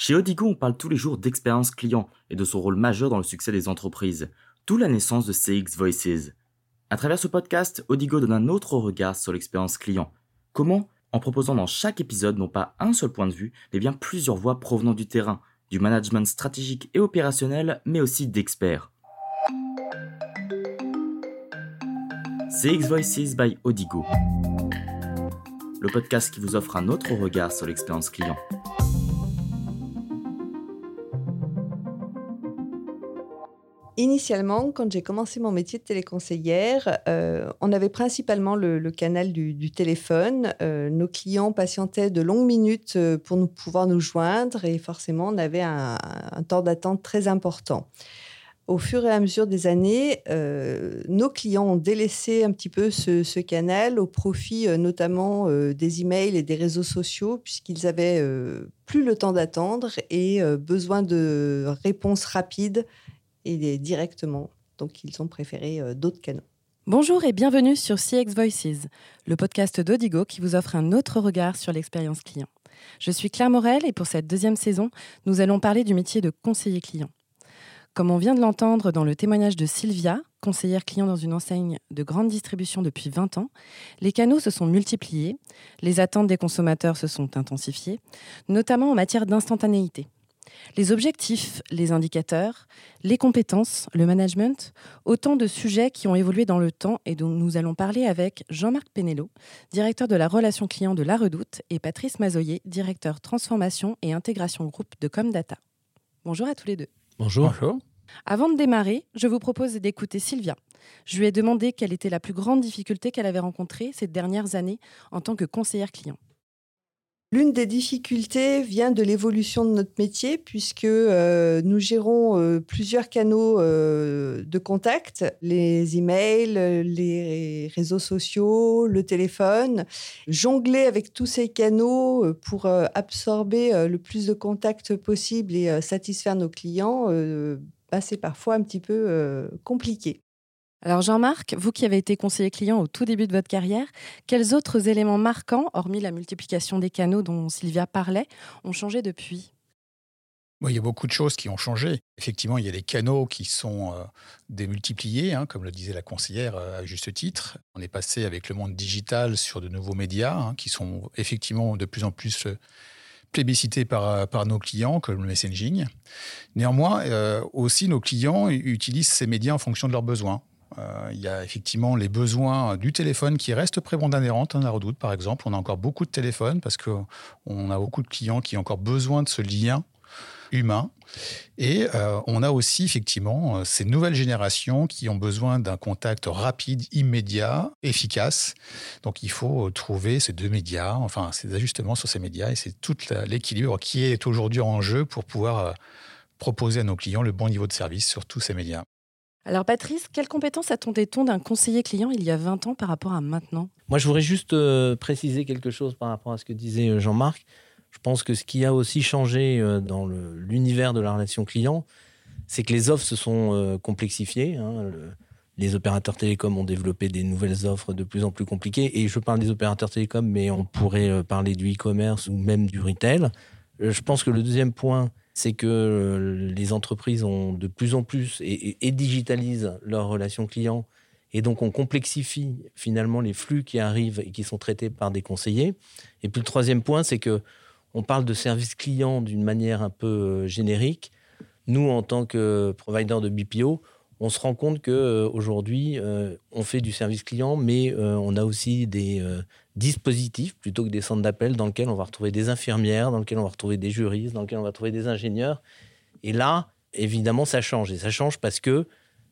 Chez Odigo, on parle tous les jours d'expérience client et de son rôle majeur dans le succès des entreprises, d'où la naissance de CX Voices. À travers ce podcast, Odigo donne un autre regard sur l'expérience client. Comment? En proposant dans chaque épisode non pas un seul point de vue, mais bien plusieurs voix provenant du terrain, du management stratégique et opérationnel, mais aussi d'experts. CX Voices by Odigo. Le podcast qui vous offre un autre regard sur l'expérience client. Initialement, quand j'ai commencé mon métier de téléconseillère, euh, on avait principalement le, canal du, téléphone. Euh, nos clients patientaient de longues minutes euh, pour nous pouvoir nous joindre et forcément, on avait un, temps d'attente très important. Au fur et à mesure des années, nos clients ont délaissé un petit peu ce, canal au profit notamment des emails et des réseaux sociaux, puisqu'ils avaient plus le temps d'attendre et besoin de réponses rapides et directement. Donc, ils ont préféré euh, d'autres canaux. Bonjour et bienvenue sur CX Voices, le podcast d'Odigo qui vous offre un autre regard sur l'expérience client. Je suis Claire Morel et pour cette deuxième saison, nous allons parler du métier de conseiller client. Comme on vient de l'entendre dans le témoignage de Sylvia, conseillère client dans une enseigne de grande distribution depuis 20 ans, les canaux se sont multipliés, les attentes des consommateurs se sont intensifiées, notamment en matière d'instantanéité. Les objectifs, les indicateurs, les compétences, le management, autant de sujets qui ont évolué dans le temps et dont nous allons parler avec Jean-Marc Penello, directeur de la relation client de La Redoute, et Patrice Mazoyer, directeur transformation et intégration groupe de Comdata. Bonjour à tous les deux. Bonjour. Avant de démarrer, je vous propose d'écouter Sylvia. Je lui ai demandé quelle était la plus grande difficulté qu'elle avait rencontrée ces dernières années en tant que conseillère client. L'une des difficultés vient de l'évolution de notre métier puisque euh, nous gérons euh, plusieurs canaux euh, de contact, les emails, les réseaux sociaux, le téléphone. Jongler avec tous ces canaux pour absorber le plus de contacts possible et satisfaire nos clients, bah, c'est parfois un petit peu compliqué. Alors Jean-Marc, vous qui avez été conseiller client au tout début de votre carrière, quels autres éléments marquants, hormis la multiplication des canaux dont Sylvia parlait, ont changé depuis? Il y a beaucoup de choses qui ont changé. Effectivement, il y a des canaux qui sont euh, démultipliés, hein, comme le disait la conseillère euh, à juste titre. On est passé avec le monde digital sur de nouveaux médias hein, qui sont effectivement de plus en plus euh, plébiscités par, par nos clients, comme le messaging. Néanmoins, aussi nos clients utilisent ces médias en fonction de leurs besoins. Euh, il y a effectivement les besoins du téléphone qui restent prépondérants. Hein, la redoute, par exemple, on a encore beaucoup de téléphones parce qu'on a beaucoup de clients qui ont encore besoin de ce lien humain. Et euh, on a aussi effectivement euh, ces nouvelles générations qui ont besoin d'un contact rapide, immédiat, efficace. Donc il faut trouver ces deux médias, enfin ces ajustements sur ces médias, et c'est tout l'équilibre qui est aujourd'hui en jeu pour pouvoir proposer à nos clients le bon niveau de service sur tous ces médias. Alors Patrice, quelles compétences attendait-on d'un conseiller client il y a 20 ans par rapport à maintenant? Moi, je voudrais juste euh, préciser quelque chose par rapport à ce que disait euh, Jean-Marc. Je pense que ce qui a aussi changé euh, dans l'univers de la relation client, c'est que les offres se sont complexifiées. Hein. les opérateurs télécoms ont développé des nouvelles offres de plus en plus compliquées. Et je parle des opérateurs télécoms, mais on pourrait parler du e-commerce ou même du retail. Je pense que le deuxième point, c'est que euh, les entreprises ont de plus en plus et, digitalisent leurs relations clients et donc on complexifie finalement les flux qui arrivent et qui sont traités par des conseillers. Et puis le troisième point, c'est que on parle de service client d'une manière un peu euh, générique. Nous, en tant que provider de BPO, on se rend compte que euh, aujourd'hui, on fait du service client, mais on a aussi des, dispositifs plutôt que des centres d'appel dans lesquels on va retrouver des infirmières, dans lesquels on va retrouver des juristes, dans lesquels on va trouver des ingénieurs. Et là, évidemment, ça change. Et ça change parce que,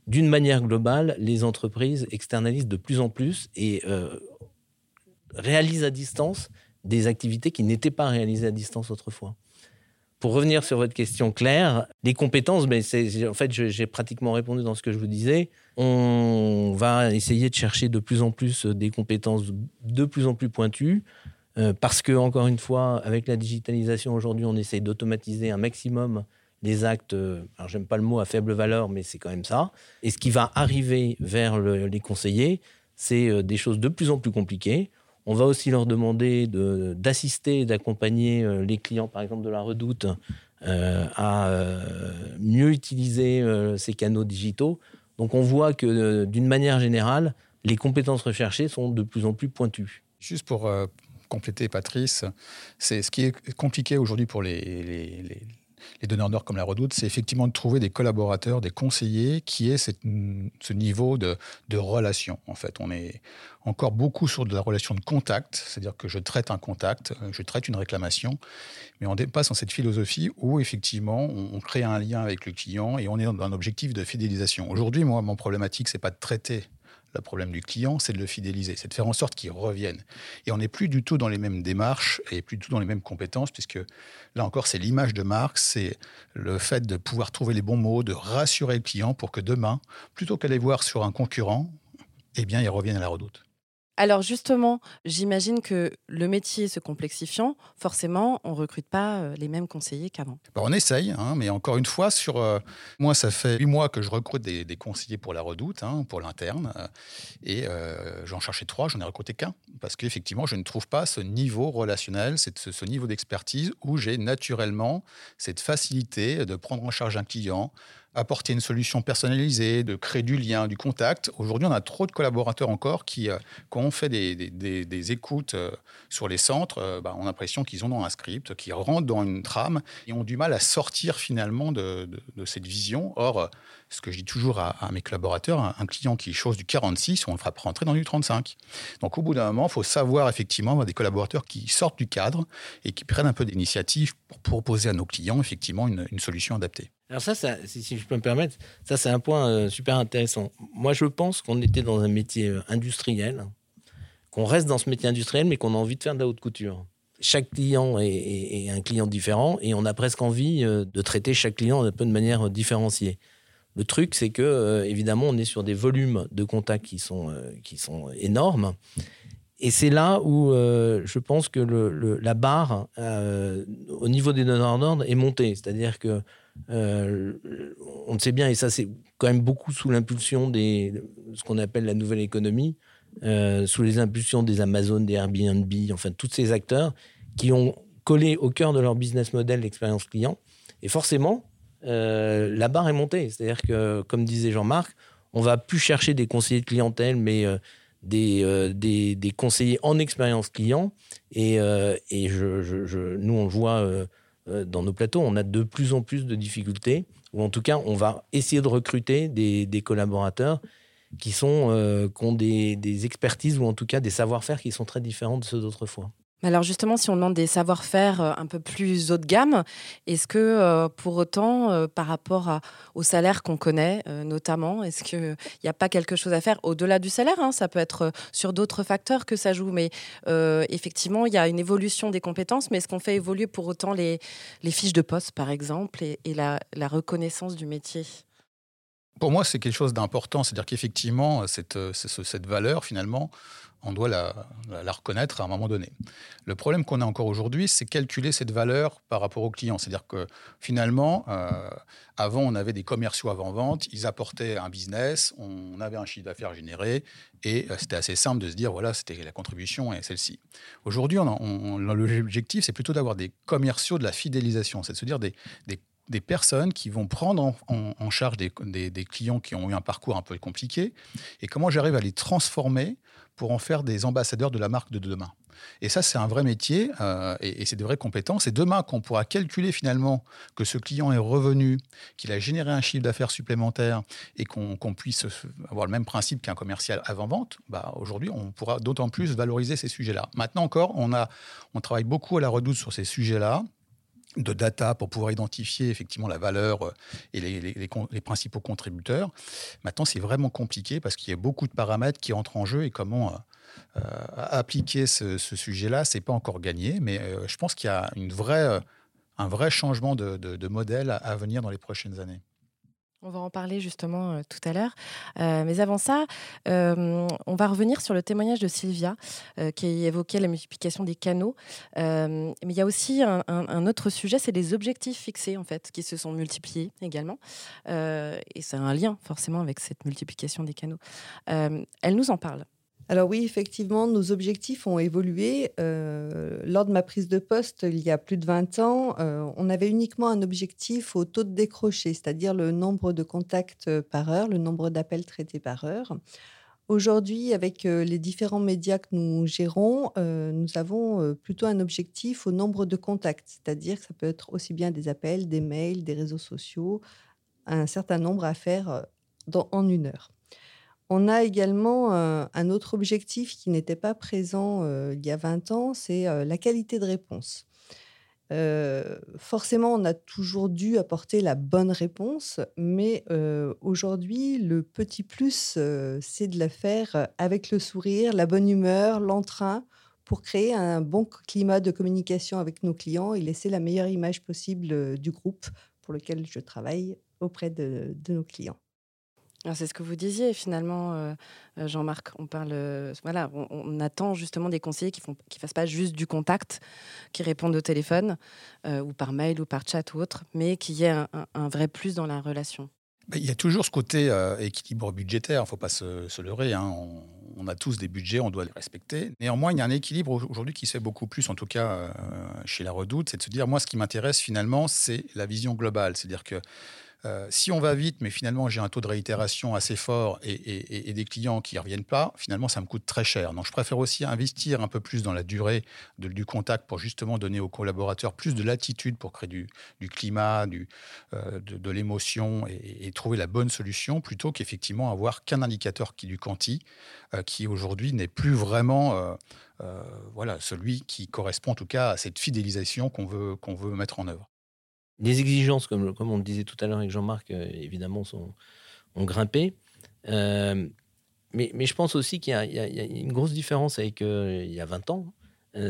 d'une manière globale, les entreprises externalisent de plus en plus et euh, réalisent à distance des activités qui n'étaient pas réalisées à distance autrefois. Pour revenir sur votre question claire, les compétences, mais en fait, j'ai pratiquement répondu dans ce que je vous disais. On va essayer de chercher de plus en plus des compétences de plus en plus pointues. Euh, parce que, encore une fois, avec la digitalisation aujourd'hui, on essaye d'automatiser un maximum les actes, euh, alors j'aime pas le mot à faible valeur, mais c'est quand même ça. Et ce qui va arriver vers les conseillers, c'est euh, des choses de plus en plus compliquées. On va aussi leur demander d'assister, d'accompagner les clients, par exemple, de la redoute à mieux utiliser ces canaux digitaux. Donc on voit que d'une manière générale, les compétences recherchées sont de plus en plus pointues. Juste pour compléter Patrice, c'est ce qui est compliqué aujourd'hui pour les, les donneurs d'ordre comme la Redoute, c'est effectivement de trouver des collaborateurs, des conseillers qui aient ce niveau de, relation. En fait, on est encore beaucoup sur de la relation de contact, c'est-à-dire que je traite un contact, je traite une réclamation, mais on dépasse dans cette philosophie où effectivement on, crée un lien avec le client et on est dans un objectif de fidélisation. Aujourd'hui, moi, mon problématique, c'est pas de traiter le problème du client, c'est de le fidéliser, c'est de faire en sorte qu'il revienne. Et on n'est plus du tout dans les mêmes démarches et plus du tout dans les mêmes compétences, puisque là encore, c'est l'image de marque, c'est le fait de pouvoir trouver les bons mots, de rassurer le client pour que demain, plutôt qu'aller voir sur un concurrent, eh bien, il revienne à la redoute. Alors justement, j'imagine que le métier se complexifiant, forcément, on ne recrute pas euh, les mêmes conseillers qu'avant. Bah, on essaye, hein, mais encore une fois, sur euh, moi, ça fait huit mois que je recrute des, conseillers pour la redoute, hein, pour l'interne, euh, et j'en cherchais trois, j'en ai recruté qu'un, parce qu'effectivement, je ne trouve pas ce niveau relationnel, ce, ce niveau d'expertise où j'ai naturellement cette facilité de prendre en charge un client, apporter une solution personnalisée, de créer du lien, du contact. Aujourd'hui, on a trop de collaborateurs encore qui, euh, quand on fait des, écoutes euh, sur les centres, euh, bah, on a l'impression qu'ils ont dans un script, qu'ils rentrent dans une trame et ont du mal à sortir finalement de, cette vision. Or, ce que je dis toujours à, mes collaborateurs, un, client qui chose du 46, on le fera rentrer dans du 35. Donc, au bout d'un moment, il faut savoir effectivement avoir des collaborateurs qui sortent du cadre et qui prennent un peu d'initiative pour proposer à nos clients effectivement une solution adaptée. Alors ça, si, je peux me permettre, ça c'est un point euh, super intéressant. Moi, je pense qu'on était dans un métier euh, industriel, qu'on reste dans ce métier industriel, mais qu'on a envie de faire de la haute couture. Chaque client est, un client différent et on a presque envie euh, de traiter chaque client un peu de manière différenciée. Le truc, c'est que évidemment, on est sur des volumes de contacts qui sont, qui sont énormes. Et c'est là où je pense que la barre au niveau des donneurs d'ordre est montée. C'est-à-dire que euh, on le sait bien, et ça c'est quand même beaucoup sous l'impulsion de ce qu'on appelle la nouvelle économie, euh, sous les impulsions des Amazon, des Airbnb, enfin tous ces acteurs qui ont collé au cœur de leur business model l'expérience client. Et forcément, euh, la barre est montée. C'est-à-dire que, comme disait Jean-Marc, on va plus chercher des conseillers de clientèle, mais des, des, conseillers en expérience client. Et, et je, nous, on le voit dans nos plateaux, on a de plus en plus de difficultés, ou en tout cas, on va essayer de recruter des, collaborateurs qui, sont, euh, qui ont des, expertises ou en tout cas des savoir-faire qui sont très différents de ceux d'autrefois. Alors justement, si on demande des savoir-faire euh, un peu plus haut de gamme, est-ce que euh, pour autant, euh, par rapport au salaire qu'on connaît notamment, est-ce qu'il n'y a pas quelque chose à faire au-delà du salaire hein? Ça peut être sur d'autres facteurs que ça joue, mais effectivement, il y a une évolution des compétences, mais est-ce qu'on fait évoluer pour autant les, fiches de poste, par exemple, et, la, reconnaissance du métier? Pour moi, c'est quelque chose d'important, c'est-à-dire qu'effectivement, cette, cette valeur, finalement, on doit la, reconnaître à un moment donné. Le problème qu'on a encore aujourd'hui, c'est calculer cette valeur par rapport aux clients. C'est-à-dire que finalement, euh, avant, on avait des commerciaux avant-vente, ils apportaient un business, on avait un chiffre d'affaires généré, et euh, c'était assez simple de se dire, voilà, c'était la contribution et celle-ci. Aujourd'hui, l'objectif, c'est plutôt d'avoir des commerciaux de la fidélisation, c'est de se dire des, personnes qui vont prendre en, charge des, des, clients qui ont eu un parcours un peu compliqué et comment j'arrive à les transformer pour en faire des ambassadeurs de la marque de demain. Et ça, c'est un vrai métier euh, et, c'est de vraies compétences. Et demain, qu'on pourra calculer finalement que ce client est revenu, qu'il a généré un chiffre d'affaires supplémentaire et qu'on puisse avoir le même principe qu'un commercial avant-vente, bah, aujourd'hui, on pourra d'autant plus valoriser ces sujets-là. Maintenant encore, on, a, on travaille beaucoup à la redoute sur ces sujets-là de data pour pouvoir identifier effectivement la valeur euh, et les, principaux contributeurs. Maintenant, c'est vraiment compliqué parce qu'il y a beaucoup de paramètres qui entrent en jeu et comment euh, euh, appliquer ce, sujet-là, c'est pas encore gagné, mais je pense qu'il y a une vraie, un vrai changement de modèle à venir dans les prochaines années. On va en parler justement euh, tout à l'heure. Euh, mais avant ça, euh, on va revenir sur le témoignage de Sylvia qui évoquait la multiplication des canaux. mais il y a aussi un, autre sujet, c'est les objectifs fixés en fait, qui se sont multipliés également. et c'est un lien forcément avec cette multiplication des canaux. elle nous en parle. Alors oui, effectivement, nos objectifs ont évolué. Euh, lors de ma prise de poste, il y a plus de 20 ans, euh, on avait uniquement un objectif au taux de décroché, c'est-à-dire le nombre de contacts par heure, le nombre d'appels traités par heure. Aujourd'hui, avec les différents médias que nous gérons, nous avons plutôt un objectif au nombre de contacts, c'est-à-dire que ça peut être aussi bien des appels, des mails, des réseaux sociaux, un certain nombre à faire en une heure. On a également un autre objectif qui n'était pas présent il y a 20 ans, c'est la qualité de réponse forcément, on a toujours dû apporter la bonne réponse, mais aujourd'hui, le petit plus, c'est de la faire avec le sourire, la bonne humeur, l'entrain, pour créer un bon climat de communication avec nos clients et laisser la meilleure image possible du groupe pour lequel je travaille auprès de nos clients. C'est ce que vous disiez finalement, euh, euh, Jean-Marc. On parle, euh, voilà, on, attend justement des conseillers qui font, qui fassent pas juste du contact, qui répondent au téléphone ou par mail ou par chat ou autre, mais qu'il y ait un, vrai plus dans la relation. Il y a toujours ce côté équilibre budgétaire, il ne faut pas se, leurrer. Hein. On, a tous des budgets, on doit les respecter. Néanmoins, il y a un équilibre aujourd'hui qui se fait beaucoup plus, en tout cas chez la Redoute, c'est de se dire, moi, ce qui m'intéresse finalement, c'est la vision globale. C'est-à-dire que euh, si on va vite, mais finalement j'ai un taux de réitération assez fort et, des clients qui ne reviennent pas, finalement ça me coûte très cher. Donc je préfère aussi investir un peu plus dans la durée du contact pour justement donner aux collaborateurs plus de latitude pour créer du, climat, euh, de, l'émotion et, trouver la bonne solution plutôt qu'effectivement avoir qu'un indicateur qui du quanti euh, qui aujourd'hui n'est plus vraiment voilà, celui qui correspond en tout cas à cette fidélisation qu'on veut, qu'on veut mettre en œuvre. Les exigences, comme, on le disait tout à l'heure avec Jean-Marc, euh, évidemment, sont, ont grimpé. Euh, mais, je pense aussi qu'il y, a une grosse différence avec euh, il y a 20 ans.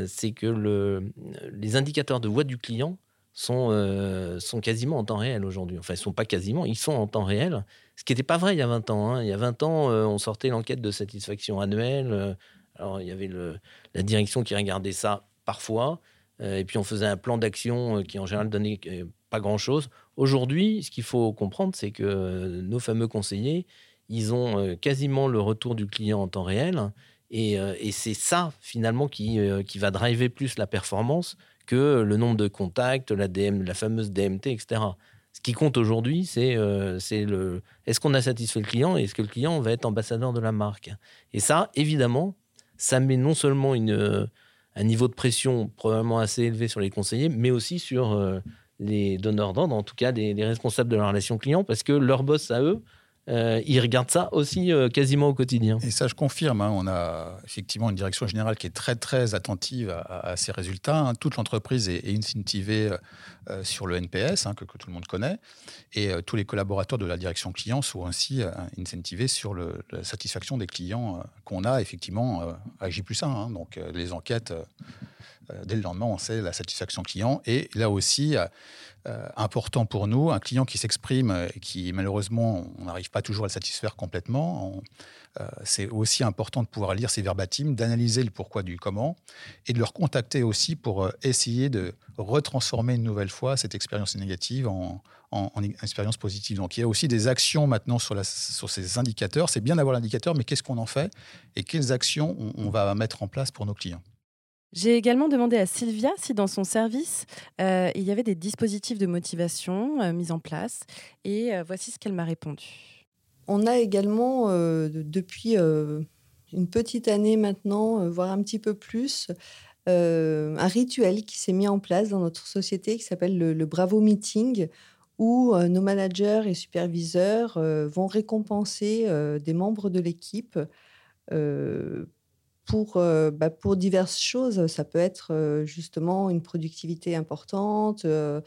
c'est que le, les indicateurs de voix du client sont, quasiment en temps réel aujourd'hui. Enfin, ils ne sont pas quasiment, ils sont en temps réel. Ce qui n'était pas vrai il y a 20 ans. Hein. Il y a 20 ans, on sortait l'enquête de satisfaction annuelle. alors, il y avait la direction qui regardait ça parfois. Et puis on faisait un plan d'action qui en général donnait pas grand-chose. Aujourd'hui, ce qu'il faut comprendre, c'est que nos fameux conseillers, ils ont euh, quasiment le retour du client en temps réel. Et, euh, c'est ça, finalement, qui, euh, qui va driver plus la performance que le nombre de contacts, la, fameuse DMT, etc. Ce qui compte aujourd'hui, c'est le est-ce qu'on a satisfait le client et est-ce que le client va être ambassadeur de la marque? Et ça, évidemment, ça met non seulement une, un niveau de pression probablement assez élevé sur les conseillers, mais aussi sur les donneurs d'ordre, en tout cas les, responsables de la relation client, parce que leur boss à eux, euh, ils regardent ça aussi euh, quasiment au quotidien. Et ça, je confirme. Hein, on a effectivement une direction générale qui est très très attentive à, ces résultats. Hein. Toute l'entreprise est, incentivée euh, sur le NPS, hein, que, tout le monde connaît, et tous les collaborateurs de la direction client sont aussi incentivés sur la satisfaction des clients qu'on a effectivement à J plus 1. donc les enquêtes euh, dès le lendemain, on sait la satisfaction client. Et là aussi, euh, euh, important pour nous, un client qui s'exprime et qui malheureusement, on n'arrive pas toujours à le satisfaire complètement. c'est aussi important de pouvoir lire ses verbatims, d'analyser le pourquoi du comment et de le recontacter aussi pour essayer de retransformer une nouvelle fois cette expérience négative en, expérience positive. Donc il y a aussi des actions maintenant sur ces indicateurs. C'est bien d'avoir l'indicateur, mais qu'est-ce qu'on en fait et quelles actions on va mettre en place pour nos clients? J'ai également demandé à Sylvia si dans son service, euh, il y avait des dispositifs de motivation euh, mis en place. Et euh, voici ce qu'elle m'a répondu. On a également, depuis une petite année maintenant, voire un petit peu plus, un rituel qui s'est mis en place dans notre société qui s'appelle le, le, Bravo Meeting, où nos managers et superviseurs vont récompenser des membres de l'équipe pour, euh, bah, pour diverses choses. Ça peut être euh, justement une productivité importante, euh,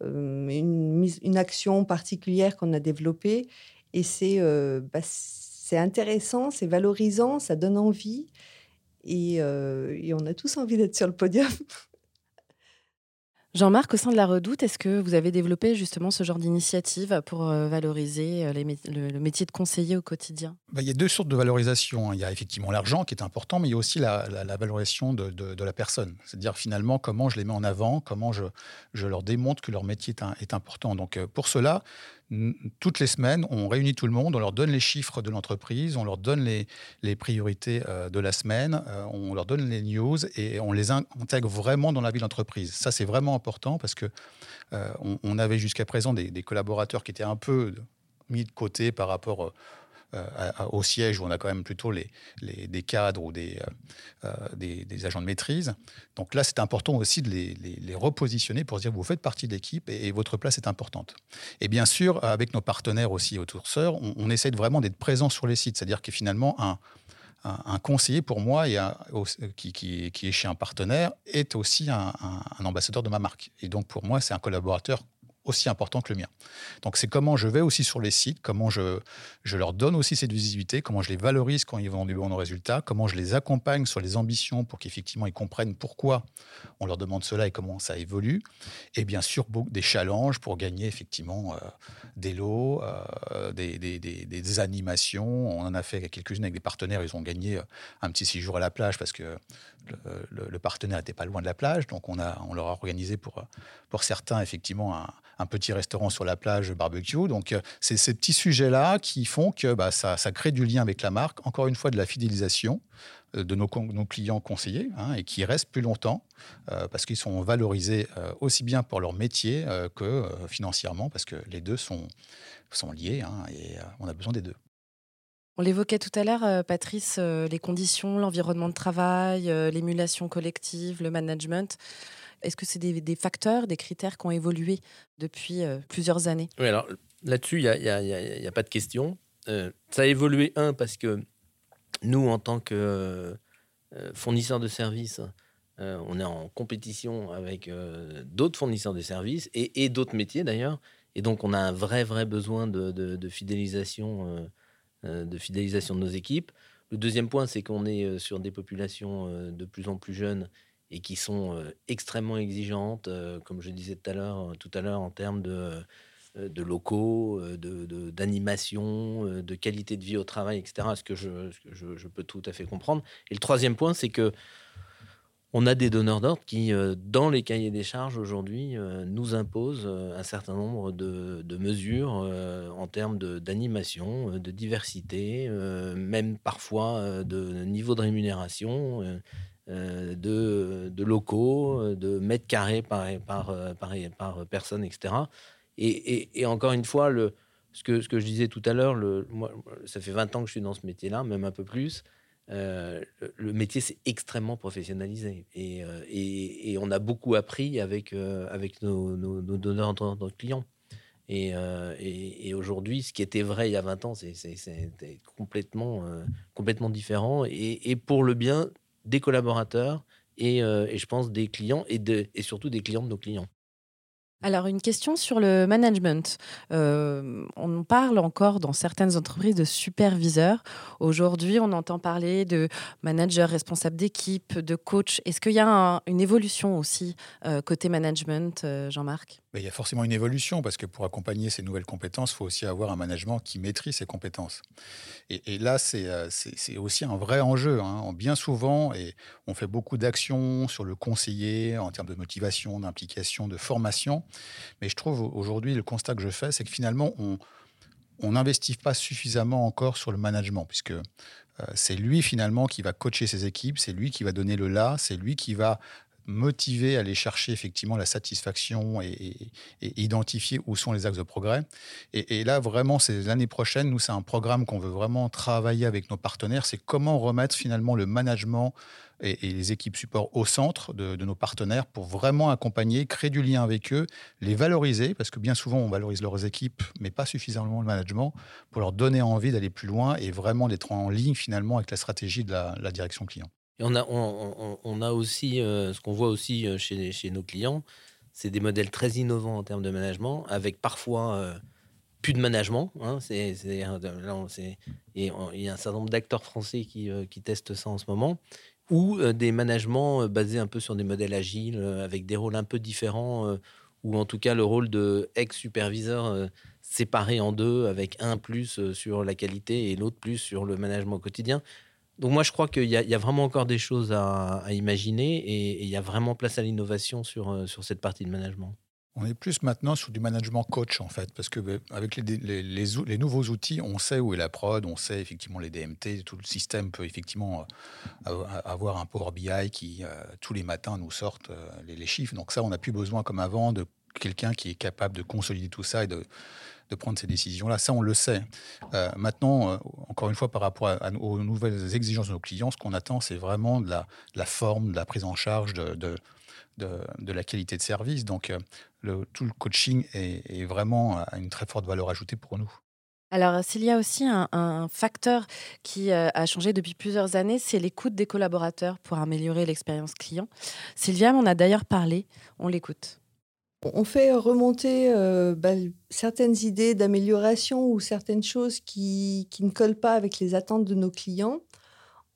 une, action particulière qu'on a développée. Et c'est bah, intéressant, c'est valorisant, ça donne envie. Et, on a tous envie d'être sur le podium. Jean-Marc, au sein de la Redoute, est-ce que vous avez développé justement ce genre d'initiative pour valoriser le, métier de conseiller au quotidien? Bah, Il y a deux sortes de valorisation. Hein. Il y a effectivement l'argent qui est important, mais il y a aussi la, valorisation de, la personne. C'est-à-dire finalement comment je les mets en avant, comment je, leur démontre que leur métier est, important. Donc euh, pour cela, toutes les semaines, on réunit tout le monde, on leur donne les chiffres de l'entreprise, on leur donne les, priorités de la semaine, on leur donne les news et on les intègre vraiment dans la vie de l'entreprise. Ça, c'est vraiment important parce que on, avait jusqu'à présent des, collaborateurs qui étaient un peu mis de côté par rapport euh, au siège où on a quand même plutôt les, des cadres ou des, euh, euh, des, agents de maîtrise. Donc là, c'est important aussi de les, repositionner pour dire vous faites partie de l'équipe et, votre place est importante. Et bien sûr, avec nos partenaires aussi autour sœurs, on, essaie de vraiment d'être présent sur les sites. C'est-à-dire que finalement, un, un, conseiller pour moi et qui, qui, est chez un partenaire est aussi un, ambassadeur de ma marque. Et donc pour moi, c'est un collaborateur aussi important que le mien. Donc c'est comment je vais aussi sur les sites, comment je, je leur donne aussi cette visibilité, comment je les valorise quand ils vont du bons résultats, comment je les accompagne sur les ambitions pour qu'effectivement ils comprennent pourquoi on leur demande cela et comment ça évolue. Et bien sûr des challenges pour gagner effectivement euh, des lots, euh, des, des, des, animations. On en a fait quelques-unes avec des partenaires, ils ont gagné euh, un petit séjour à la plage parce que le, partenaire n'était pas loin de la plage. Donc on, a, on leur a organisé pour, pour certains effectivement un, petit restaurant sur la plage barbecue. Donc, euh, c'est ces petits sujets-là qui font que bah, ça, crée du lien avec la marque, encore une fois de la fidélisation euh, de nos, clients conseillers hein, et qui restent plus longtemps euh, parce qu'ils sont valorisés aussi bien pour leur métier que financièrement parce que les deux sont, sont liés hein, et on a besoin des deux. On l'évoquait tout à l'heure, Patrice, les conditions, l'environnement de travail, l'émulation collective, le management. Est-ce que c'est des, facteurs, des critères qui ont évolué depuis euh, plusieurs années? Oui, alors là-dessus, il n'y a, pas de question. Euh, ça a évolué, un, parce que nous, en tant que euh, fournisseurs de services, on est en compétition avec d'autres fournisseurs de services et, d'autres métiers d'ailleurs. Et donc, on a un vrai, vrai besoin de fidélisation, de fidélisation de nos équipes. Le deuxième point, c'est qu'on est sur des populations de plus en plus jeunes et qui sont extrêmement exigeantes, comme je disais tout à l'heure, tout à l'heure en termes de, de locaux, de, d'animation, de, qualité de vie au travail, etc. Ce que, je, je, je, peux tout à fait comprendre. Et le troisième point, c'est que on a des donneurs d'ordre qui, dans les cahiers des charges aujourd'hui, nous imposent un certain nombre de, mesures en termes d'animation, de, diversité, même parfois de niveau de rémunération. Euh, de, locaux, euh, de mètres carrés par, euh, personne, etc. Et, encore une fois, ce, que, je disais tout à l'heure, ça fait 20 ans que je suis dans ce métier-là, même un peu plus. Le, métier s'est extrêmement professionnalisé et, et, on a beaucoup appris avec, avec nos, nos, nos donneurs de clients. Et, aujourd'hui, ce qui était vrai il y a 20 ans, c'est complètement, différent. Et, pour le bien des collaborateurs et, euh, je pense des clients et surtout des clients de nos clients. Alors, une question sur le management. Euh, on parle encore dans certaines entreprises de superviseurs. Aujourd'hui, on entend parler de manager responsable d'équipe, de coach. Est-ce qu'il y a une évolution aussi euh, côté management, Jean-Marc? Il y a forcément une évolution parce que pour accompagner ces nouvelles compétences, il faut aussi avoir un management qui maîtrise ces compétences. Et, là, euh, c'est aussi un vrai enjeu. Hein. Bien souvent, et on fait beaucoup d'actions sur le conseiller en termes de motivation, d'implication, de formation. Mais je trouve aujourd'hui, le constat que je fais, c'est que finalement, on n'investit pas suffisamment encore sur le management, puisque euh, c'est lui finalement qui va coacher ses équipes, c'est lui qui va donner le là, c'est lui qui va motiver à aller chercher effectivement la satisfaction et, identifier où sont les axes de progrès. Et, là, vraiment, c'est l'année prochaine, nous, c'est un programme qu'on veut vraiment travailler avec nos partenaires, c'est comment remettre finalement le management et, les équipes support au centre de, nos partenaires pour vraiment accompagner, créer du lien avec eux, les valoriser, parce que bien souvent, on valorise leurs équipes, mais pas suffisamment le management, pour leur donner envie d'aller plus loin et vraiment d'être en ligne finalement avec la stratégie de la direction client. On a, on, a aussi, euh, ce qu'on voit aussi euh, chez, chez nos clients, c'est des modèles très innovants en termes de management, avec parfois euh, plus de management. Hein, c'est, et il y a un certain nombre d'acteurs français qui, qui, testent ça en ce moment, ou des managements basés un peu sur des modèles agiles, avec des rôles un peu différents, ou en tout cas le rôle de ex-superviseur séparé en deux, avec un plus sur la qualité et l'autre plus sur le management quotidien. Donc moi, je crois qu'il y, a vraiment encore des choses à, imaginer et, il y a vraiment place à l'innovation sur, euh, sur cette partie de management. On est plus maintenant sur du management coach en fait, parce que euh, avec les, nouveaux outils, on sait où est la prod, on sait effectivement les DMT, tout le système peut effectivement euh, avoir un Power BI qui euh, tous les matins nous sortent les, chiffres. Donc ça, on n'a plus besoin comme avant de quelqu'un qui est capable de consolider tout ça et de, prendre ces décisions-là. Ça, on le sait. maintenant, encore une fois, par rapport aux nouvelles exigences de nos clients, ce qu'on attend, c'est vraiment de la, forme, de la prise en charge, de de, la qualité de service. Donc, euh, le, tout le coaching est, vraiment à une très forte valeur ajoutée pour nous. Alors, s'il y a aussi un, facteur qui euh, a changé depuis plusieurs années, c'est l'écoute des collaborateurs pour améliorer l'expérience client. Sylvia m'en a d'ailleurs parlé. On l'écoute. On fait remonter euh, bah, certaines idées d'amélioration ou certaines choses qui, qui, ne collent pas avec les attentes de nos clients.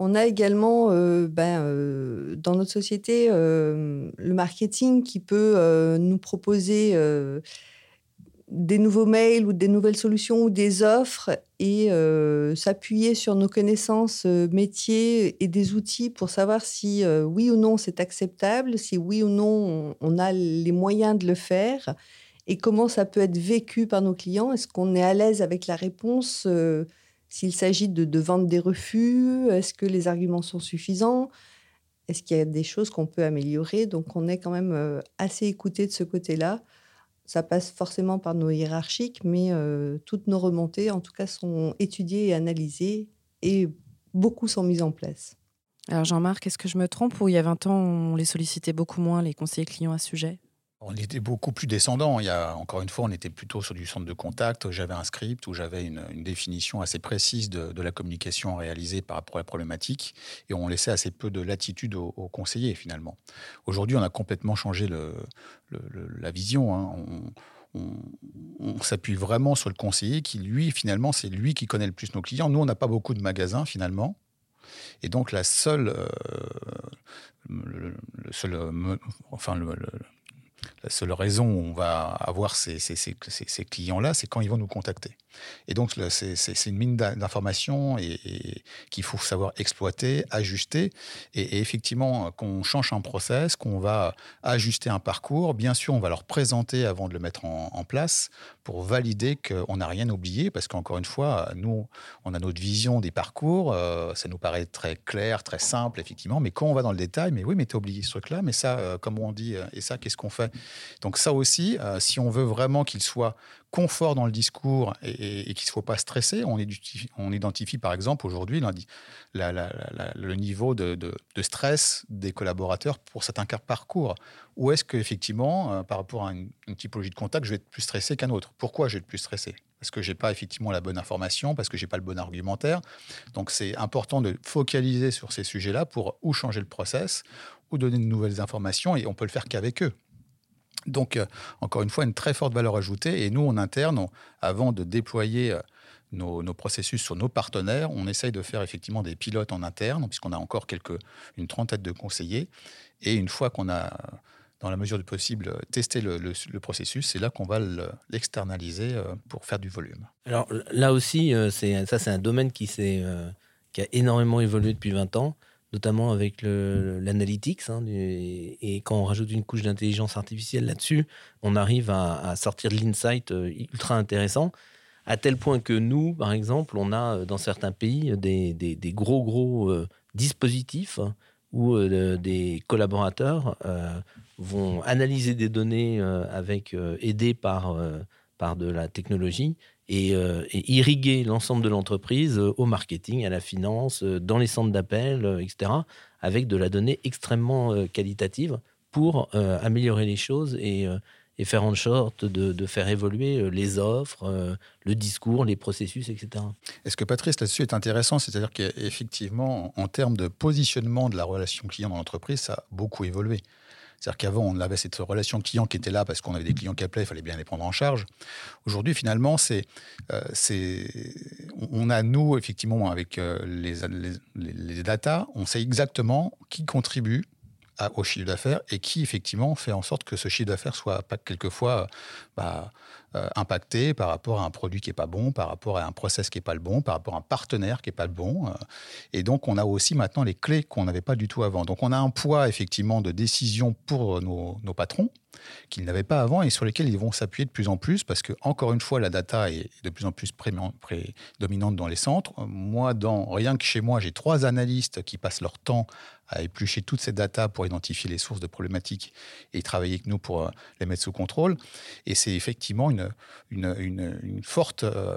On a également euh, ben, euh, dans notre société euh, le marketing qui peut nous proposer des nouveaux mails ou des nouvelles solutions ou des offres et s'appuyer sur nos connaissances métiers et des outils pour savoir si oui ou non c'est acceptable, si oui ou non on, a les moyens de le faire et comment ça peut être vécu par nos clients. Est-ce qu'on est à l'aise avec la réponse s'il s'agit de, vendre des refus, est-ce que les arguments sont suffisants? Est-ce qu'il y a des choses qu'on peut améliorer? Donc on est quand même euh, assez écouté de ce côté-là. Ça passe forcément par nos hiérarchiques, mais euh, toutes nos remontées, en tout cas, sont étudiées et analysées et beaucoup sont mises en place. Alors Jean-Marc, est-ce que je me trompe ou il y a 20 ans, on les sollicitait beaucoup moins, les conseillers clients à sujet? On était beaucoup plus descendant. Il y a, encore une fois, on était plutôt sur du centre de contact. J'avais un script où j'avais une, définition assez précise de, la communication réalisée par rapport à la problématique et on laissait assez peu de latitude aux, conseillers finalement. Aujourd'hui, on a complètement changé la vision. Hein. On, s'appuie vraiment sur le conseiller qui, lui, finalement, c'est lui qui connaît le plus nos clients. Nous, on n'a pas beaucoup de magasins finalement. Et donc, la seule, euh, le, seul, euh, enfin, le, la seule raison où on va avoir ces, ces, clients-là, c'est quand ils vont nous contacter. Et donc, c'est une mine d'informations et, qu'il faut savoir exploiter, ajuster. Et, effectivement, qu'on change un process, qu'on va ajuster un parcours, bien sûr, on va leur présenter avant de le mettre en, place pour valider qu'on n'a rien oublié. Parce qu'encore une fois, nous, on a notre vision des parcours. Euh, ça nous paraît très clair, très simple, effectivement. Mais quand on va dans le détail, mais oui, mais tu as oublié ce truc-là, mais ça, euh, comment on dit, euh, et ça, qu'est-ce qu'on fait? Donc, ça aussi, si on veut vraiment qu'il soit confort dans le discours et, qu'il ne faut pas stresser. On identifie, par exemple aujourd'hui le niveau de, stress des collaborateurs pour certains parcours. Ou est-ce qu'effectivement, euh, par rapport à une, typologie de contact, je vais être plus stressé qu'un autre? Pourquoi je vais être plus stressé? Parce que je n'ai pas effectivement la bonne information, parce que je n'ai pas le bon argumentaire. Donc c'est important de focaliser sur ces sujets-là pour ou changer le process, ou donner de nouvelles informations, et on peut le faire qu'avec eux. Donc, euh, encore une fois, une très forte valeur ajoutée. Et nous, en interne, avant de déployer euh, nos, processus sur nos partenaires, on essaye de faire effectivement des pilotes en interne, puisqu'on a encore quelques, une trentaine de conseillers. Et une fois qu'on a, dans la mesure du possible, testé le, processus, c'est là qu'on va l'externaliser euh, pour faire du volume. Alors là aussi, ça, c'est un domaine qui, qui a énormément évolué depuis 20 ans notamment avec l'analytics. Hein, et quand on rajoute une couche d'intelligence artificielle là-dessus, on arrive à, sortir de l'insight euh, ultra intéressant, à tel point que nous, par exemple, on a euh, dans certains pays des, gros, gros euh, dispositifs où des collaborateurs vont analyser des données avec, aidés par, par de la technologie euh, et, irriguer l'ensemble de l'entreprise euh, au marketing, à la finance, euh, dans les centres d'appel, etc., avec de la donnée extrêmement qualitative pour améliorer les choses et, faire en sorte de, faire évoluer les offres, le discours, les processus, etc. Est-ce que Patrice, là-dessus, est intéressant? C'est-à-dire qu'effectivement, en termes de positionnement de la relation client dans l'entreprise, ça a beaucoup évolué. C'est-à-dire qu'avant, on avait cette relation client qui était là parce qu'on avait des clients qui appelaient, il fallait bien les prendre en charge. Aujourd'hui, finalement, c'est, euh, on a, nous, effectivement, avec euh, les, les, data, on sait exactement qui contribue au chiffre d'affaires et qui, effectivement, fait en sorte que ce chiffre d'affaires soit pas quelquefois bah, euh, impacté par rapport à un produit qui n'est pas bon, par rapport à un process qui n'est pas le bon, par rapport à un partenaire qui n'est pas le bon. Euh. et donc, on a aussi maintenant les clés qu'on n'avait pas du tout avant. Donc, on a un poids, effectivement, de décision pour nos, patrons qu'ils n'avaient pas avant et sur lesquels ils vont s'appuyer de plus en plus parce que, encore une fois, la data est de plus en plus prédominante dans les centres. Moi, dans, rien que chez moi, j'ai trois analystes qui passent leur temps à éplucher toutes ces datas pour identifier les sources de problématiques et travailler avec nous pour euh, les mettre sous contrôle. Et c'est effectivement une, une, forte, euh,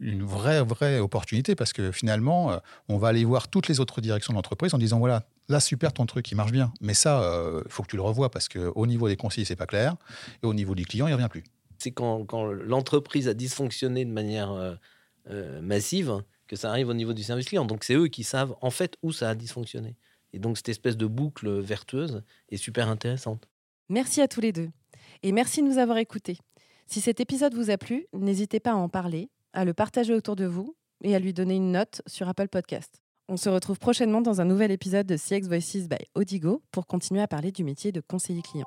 une vraie, vraie opportunité parce que finalement, euh, on va aller voir toutes les autres directions de l'entreprise en disant voilà, là, super, ton truc, il marche bien. Mais ça, il faut que tu le revoies parce qu'au niveau des conseillers, c'est pas clair. Et au niveau du client, il ne revient plus. C'est quand, quand l'entreprise a dysfonctionné de manière massive que ça arrive au niveau du service client. Donc c'est eux qui savent en fait où ça a dysfonctionné. Et donc cette espèce de boucle vertueuse est super intéressante. Merci à tous les deux. Et merci de nous avoir écoutés. Si cet épisode vous a plu, n'hésitez pas à en parler, à le partager autour de vous et à lui donner une note sur Apple Podcast. On se retrouve prochainement dans un nouvel épisode de CX Voices by Odigo pour continuer à parler du métier de conseiller client.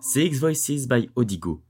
CX Voices by Odigo